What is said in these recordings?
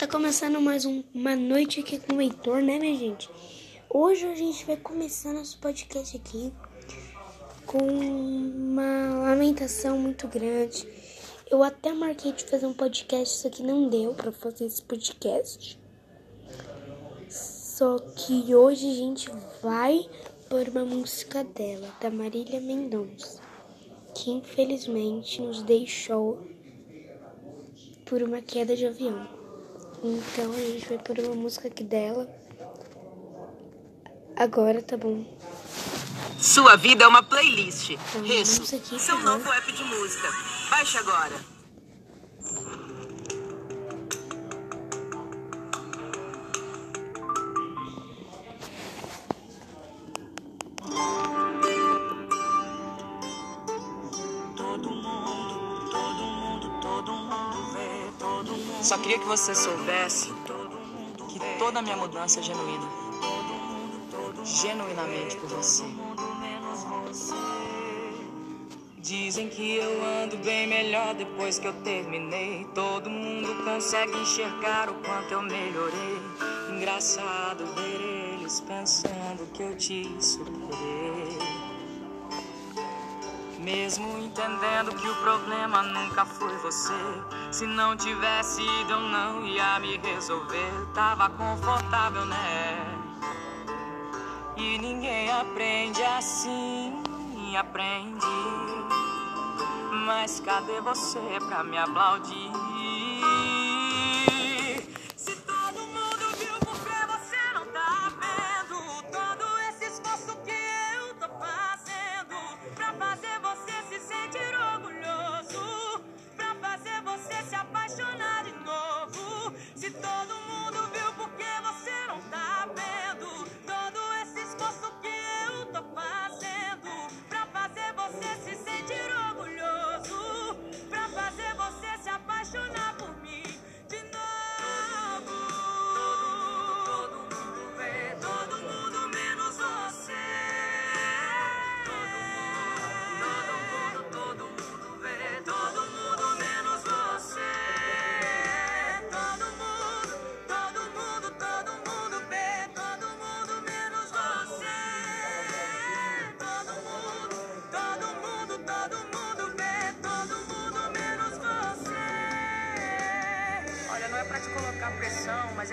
Tá começando mais um, uma noite aqui com o Heitor, né, minha gente? Hoje a gente vai começar nosso podcast aqui com uma lamentação muito grande. Eu até marquei de fazer um podcast, só que não deu para fazer esse podcast. Só que hoje a gente vai por uma música dela, da Marília Mendonça, que infelizmente nos deixou por uma queda de avião. Então a gente vai por uma música aqui dela. Agora tá bom. Sua vida é uma playlist. Então, Isso. aqui, Seu novo app de música. Baixe agora. Só queria que você soubesse que toda a minha mudança é genuína. Genuinamente por você. Dizem que eu ando bem melhor depois que eu terminei. Todo mundo consegue enxergar o quanto eu melhorei. Engraçado ver eles pensando que eu te superei. Mesmo entendendo que o problema nunca foi você. Se não tivesse ido, eu não ia me resolver. Tava confortável, né? E ninguém aprende assim, aprende. Mas cadê você pra me aplaudir?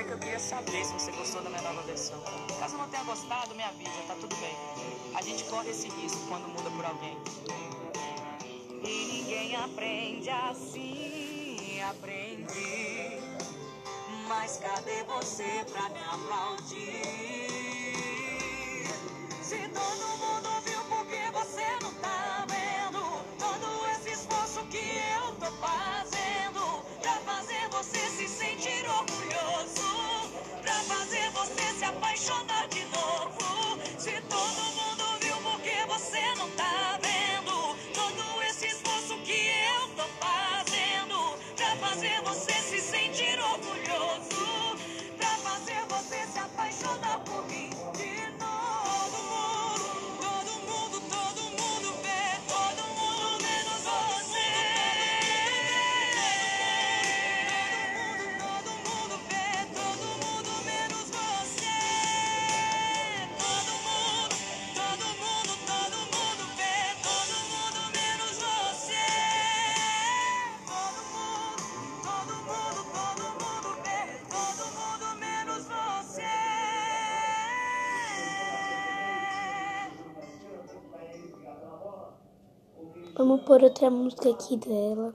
Que eu queria saber se você gostou da minha nova versão. Caso não tenha gostado, me avisa, tá tudo bem. A gente corre esse risco quando muda por alguém. E ninguém aprende assim, aprende. Mas cadê você pra me aplaudir? Se todo mundo você se apaixonar de Vamos por outra música aqui dela,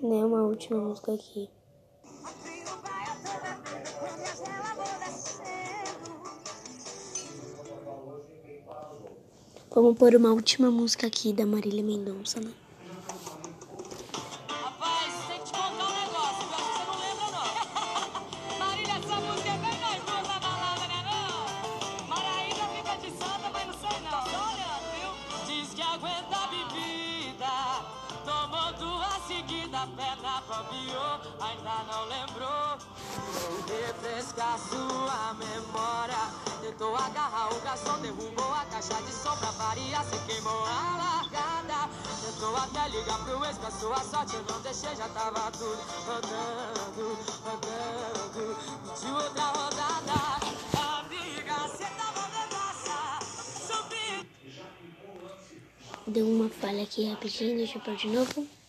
né? Uma última música aqui. Vamos por uma última música aqui da Marília Mendonça, né? Rapaz, a pedra copiou, ainda não lembrou. Vou refrescar sua memória. Tentou agarrar o garçom, derrubou a caixa de som pra variar, se queimou a largada. Tentou até ligar pro ex, pra sua sorte eu não deixei, já tava tudo rodando, rodando. Pediu outra rodada. Amiga, cê tá tava pedaça, subi. Deu uma falha aqui rapidinho, deixa eu pôr de novo.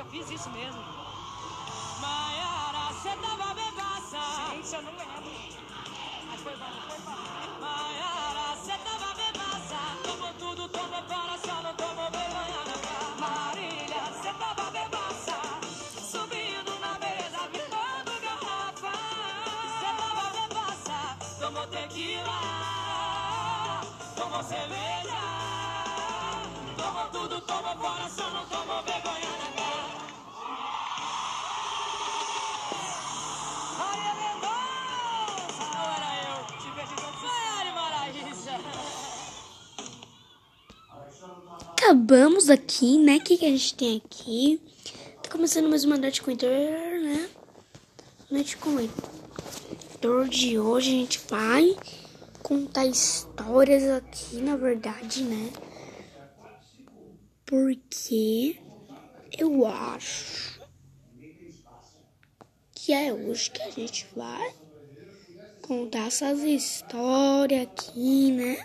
Eu fiz isso mesmo. Maiara, cê tava bebaça. Gente, eu não lembro. Mas foi bom, foi bom. Maiara, cê tava bebaça. Tomou tudo, tomou fora, só não tomou vergonha na cara. Marília, cê tava bebaça. Subindo na mesa, virando garrafa. Cê tava bebaça. Tomou tequila. Tomou cerveja. Tomou tudo, tomou fora, só não tomou Acabamos aqui, né? O que, que a gente tem aqui? Tá começando mais uma o Heitor, né? O Heitor de hoje. A gente vai contar histórias aqui, na verdade, né? Porque eu acho que é hoje que a gente vai contar essas histórias aqui, né?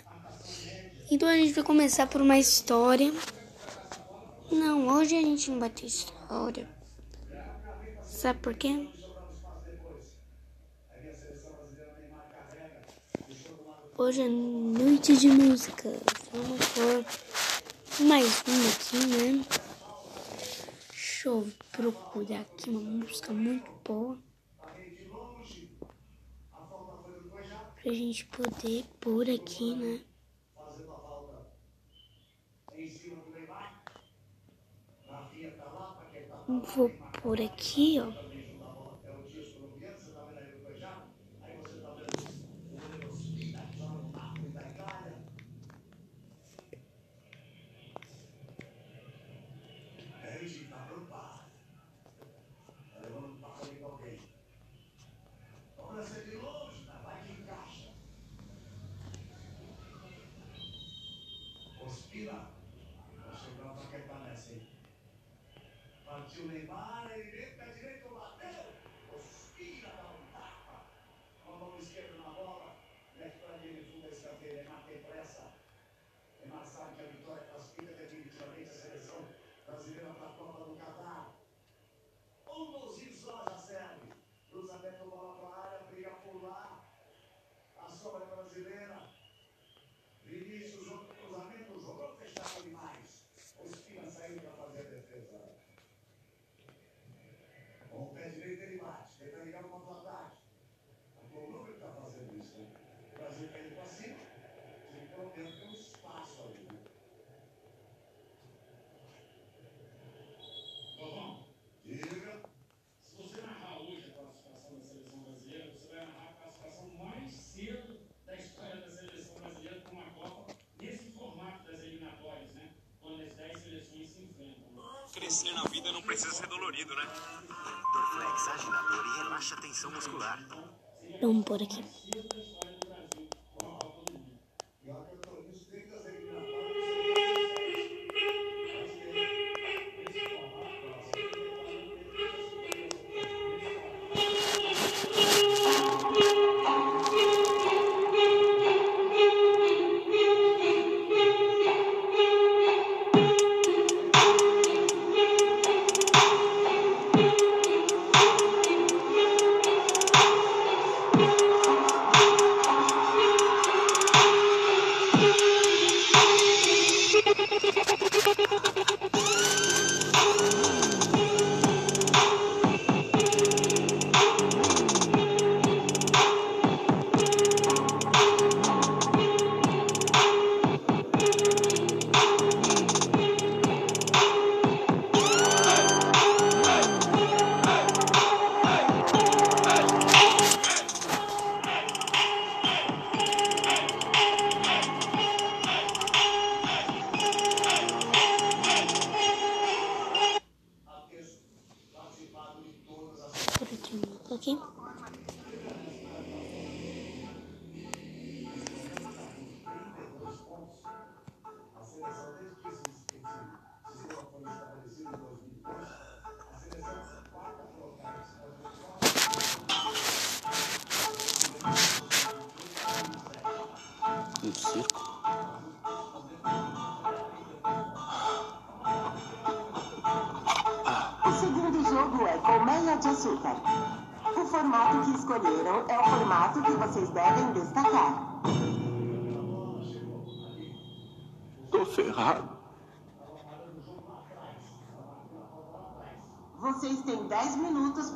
Então a gente vai começar por uma história. Não, hoje a gente não vai ter história. Sabe por quê? Hoje é noite de música. Vamos por mais uma aqui, né? Deixa eu procurar aqui uma música muito boa. Pra gente poder pôr aqui, né? Vou por aqui, ó. Neymar, ele vem pé direito, bateu. Respira, dá um tapa. Com a mão esquerda na bola. Mete pra linha de fundo, escanteio. Neymar tem pressa. Neymar sabe que a vitória classifica definitivamente a seleção brasileira para a Copa do Catar. Um golzinho só já serve. Cruzamento, bola para a área, briga por lá. A sobra brasileira. Vinícius, outro cruzamento, jogou fechado demais. O Espina saiu para fazer a defesa. Com o pé direito ele bate, tenta ligar no contra-ataque. A Colômbia está fazendo isso, né? O Brasil caiu para cima. Tem pelo menos tem um espaço ali, né? Galvão, Diga. se você narrar hoje a classificação da seleção brasileira, você vai narrar a classificação mais cedo da história da seleção brasileira para uma Copa, nesse formato das eliminatórias, né? Quando as 10 seleções se enfrentam. Crescer na vida não precisa ser dolorido, né? Dorflex agitador e relaxa a tensão muscular. Vamos por aqui. aqui.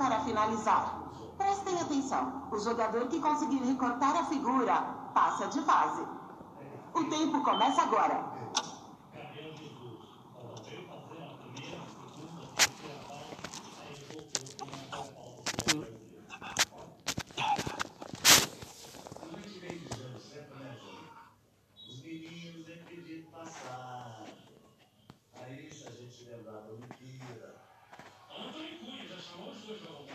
Para finalizar. Prestem atenção. O jogador que conseguir recortar a figura passa de fase. O tempo começa agora. A Look at all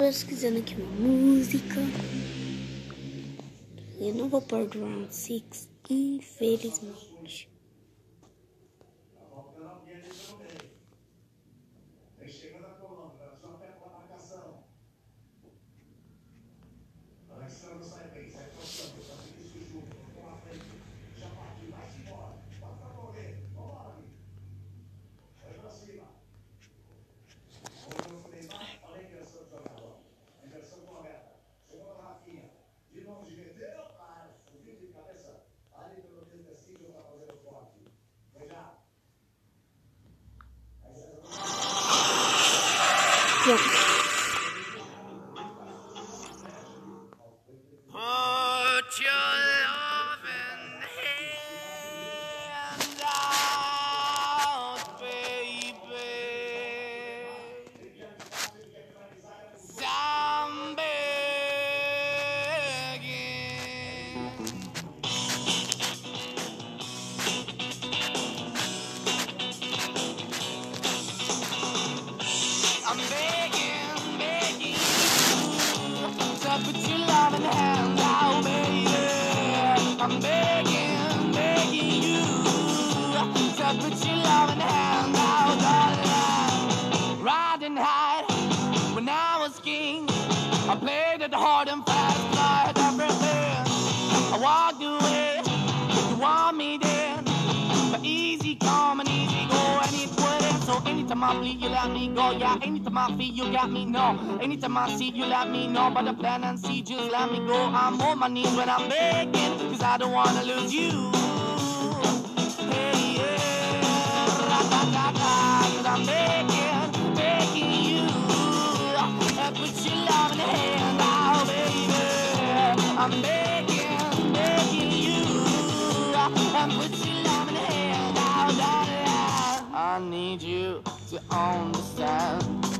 pesquisando aqui uma música. Eu não vou pôr do Round 6, infelizmente. Anytime you got me. No, anytime I see, you let me know. But the plan and see, just let me go. I'm on my knees when I'm begging, cause I don't wanna lose you. Hey, yeah, ra-da-da-da, cause I'm begging, begging you. Uh, Put your love in the hand out, baby. I'm begging, begging you. And put your love in the hand out, darling. I need you to understand.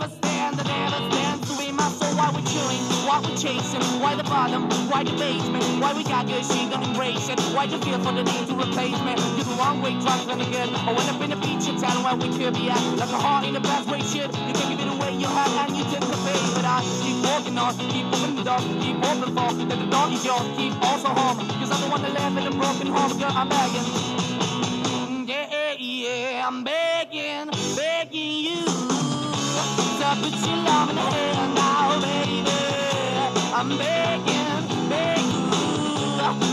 Why we're chewing? Why we're chasing? Why the bottom? Why the basement? Why we got good, she gonna embrace it? Why you feel for the need to replace me? You're the wrong way, trying to good. I went up in a feature town where we could be at. Like a heart in the bad way, shit. You can't give it away, you have, and you take the pay. But I keep walking on, keep moving the door, keep open for that the dog is yours. Keep also home, cause I'm the one that live in a broken home, girl. I'm begging. Mm, yeah, yeah, I'm begging, begging you so put your now, baby. I'm begging, begging.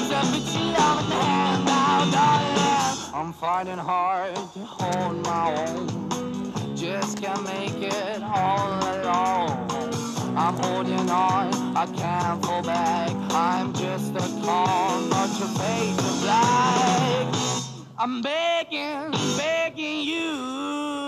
So put your now, darling. I'm fighting hard to hold my own. Just can't make it all alone. I'm holding on, I can't fall back. I'm just a call, not your face of black. I'm begging, begging you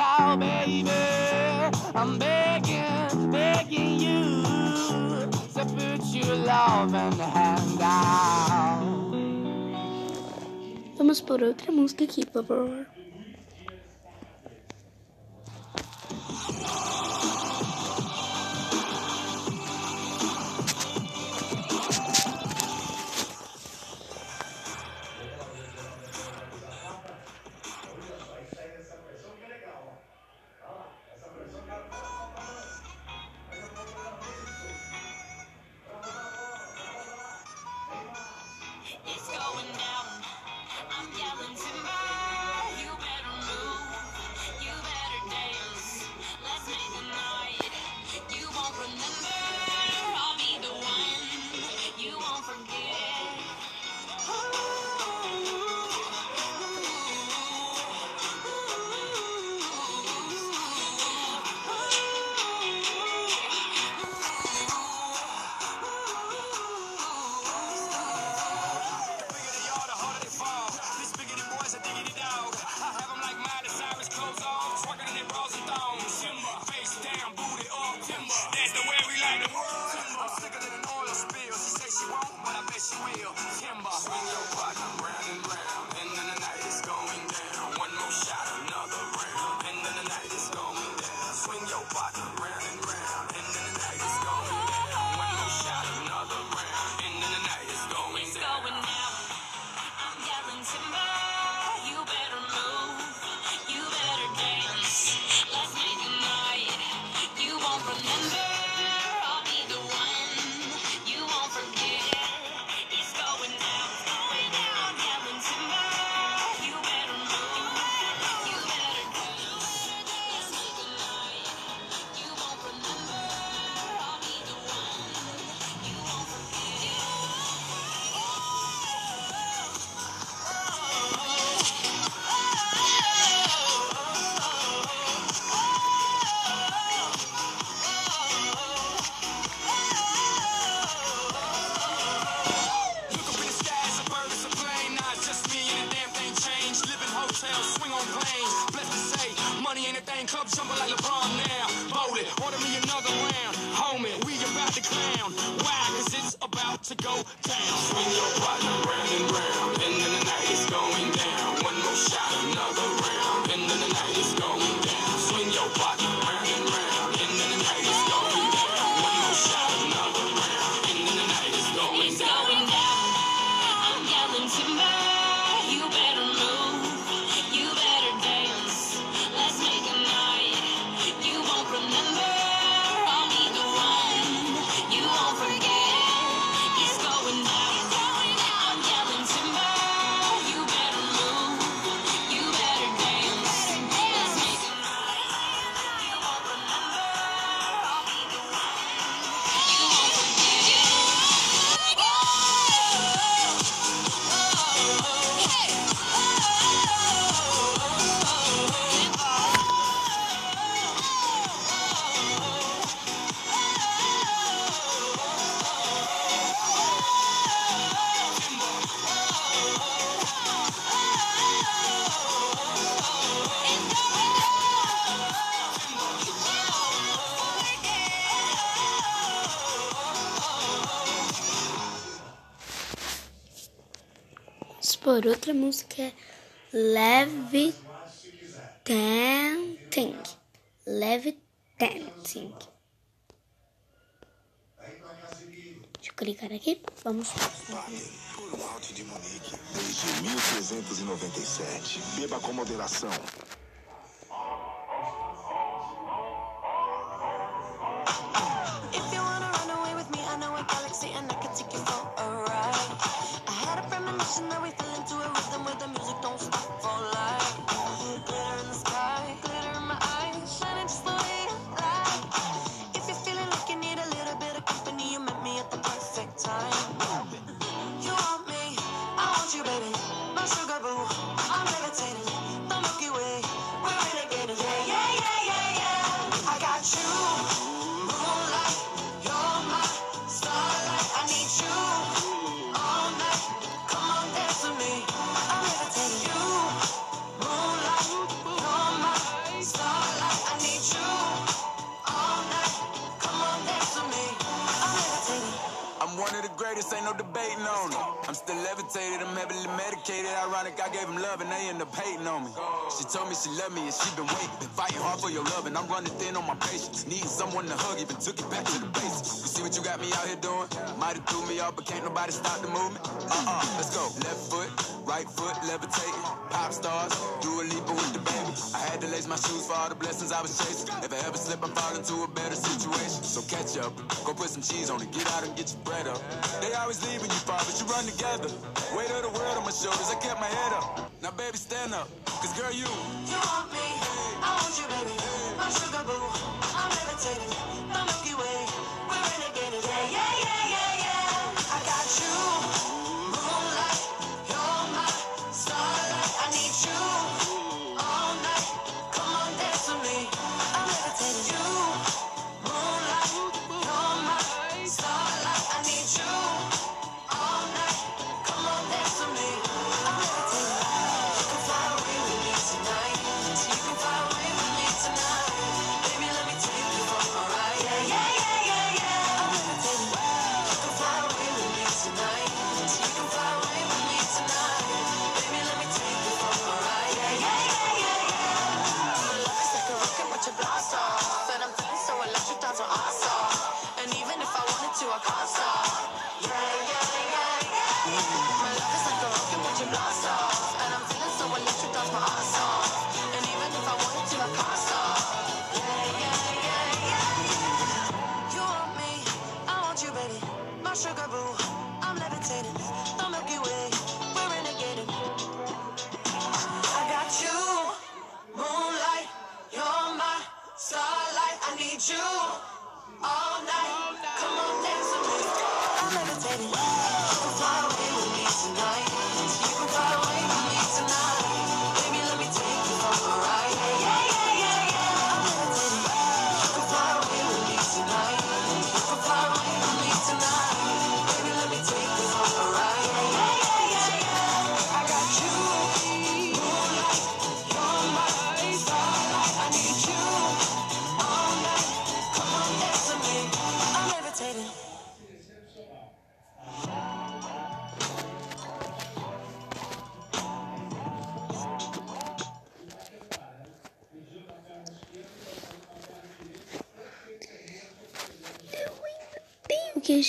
Baby, I'm begging, begging you to put your love and hand out. Vamos por outra música aqui, por favor. Remember, outra música é Levitating. Levitating. Deixa eu clicar aqui. Vamos. Por um de desde 1397. Beba com moderação. I'm one of the greatest, ain't no debating on it. I'm still levitated, I'm heavily medicated. Ironic, I gave him love and they end up hating on me. She told me she loved me and she been waiting. Been fighting hard for your love and I'm running thin on my patience. Needing someone to hug, even took it back to the basics. You see what you got me out here doing? Might have threw me off, but can't nobody stop the movement. Uh-uh, let's go. Left foot, right foot, levitating. Pop stars, do a leap with the baby. I had to lace my shoes for all the blessings I was chasing. If I ever slip, I'm falling into a better situation. So catch up, go put some cheese on it, get out and get your bread up. They always leaving you far, but you run together. Weight of the world on my shoulders, I kept my head up. Now, baby, stand up, cause girl, you. You want me, I want you, baby. My sugar boo, I'm levitating,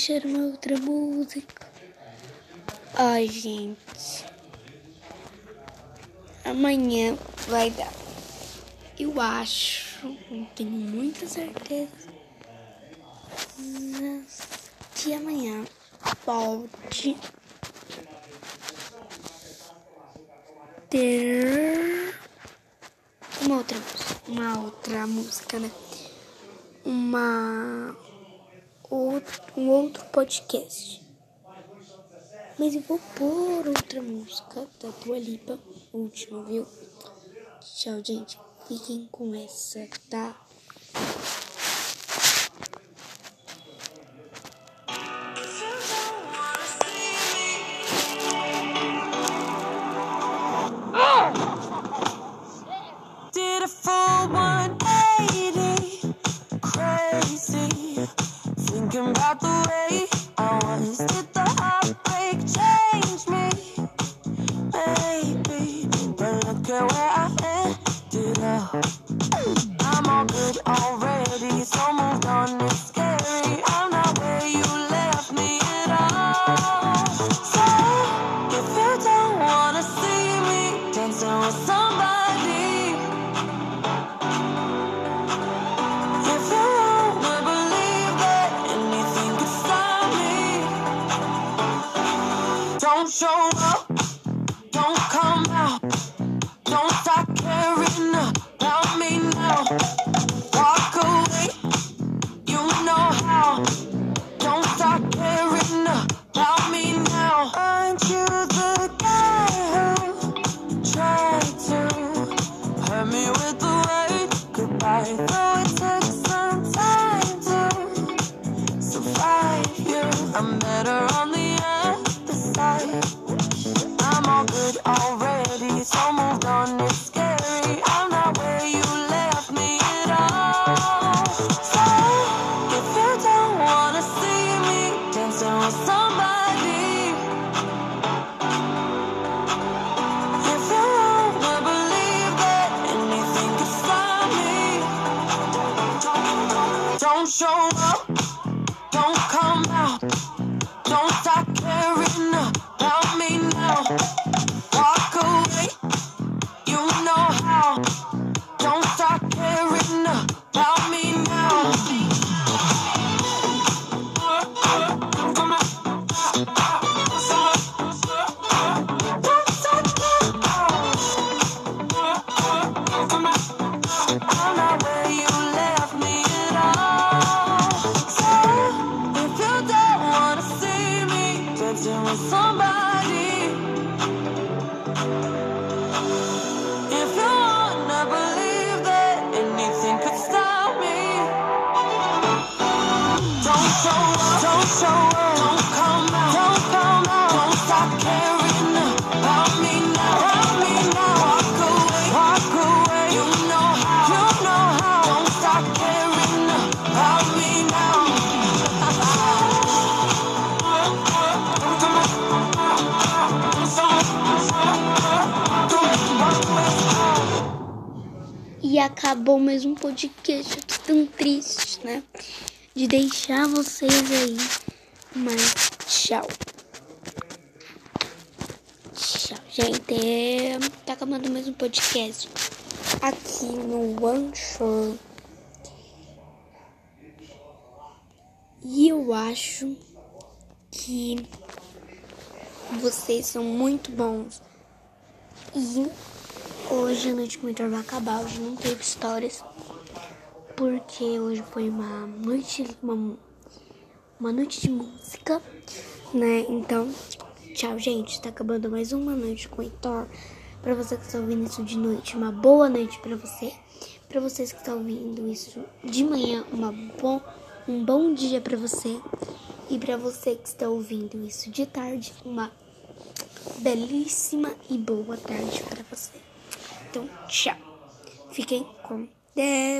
achar uma outra música. Ai, gente. Amanhã vai dar. Eu acho, não tenho muita certeza. Que amanhã pode ter uma outra música. Uma outra música, né? Uma outro, um outro podcast. Mas eu vou pôr outra música da Dua Lipa, última, viu? Tchau, gente. Fiquem com essa, tá? I'm going acabou mais um podcast. Eu tô tão triste, né? De deixar vocês aí. Mas tchau. Tchau, gente. É, Tá acabando mais um podcast aqui no One Show. E eu acho que vocês são muito bons. E hoje a noite com o Heitor vai acabar. Hoje não teve histórias. Porque hoje foi uma noite. Uma, uma noite de música. Né? Então, tchau, gente. Tá acabando mais uma noite com o Heitor. Pra você que está ouvindo isso de noite, uma boa noite pra você. Pra vocês que estão ouvindo isso de manhã, uma bom, um bom dia pra você. E pra você que está ouvindo isso de tarde, uma belíssima e boa tarde pra você. Então, tchau. Fiquem com Deus.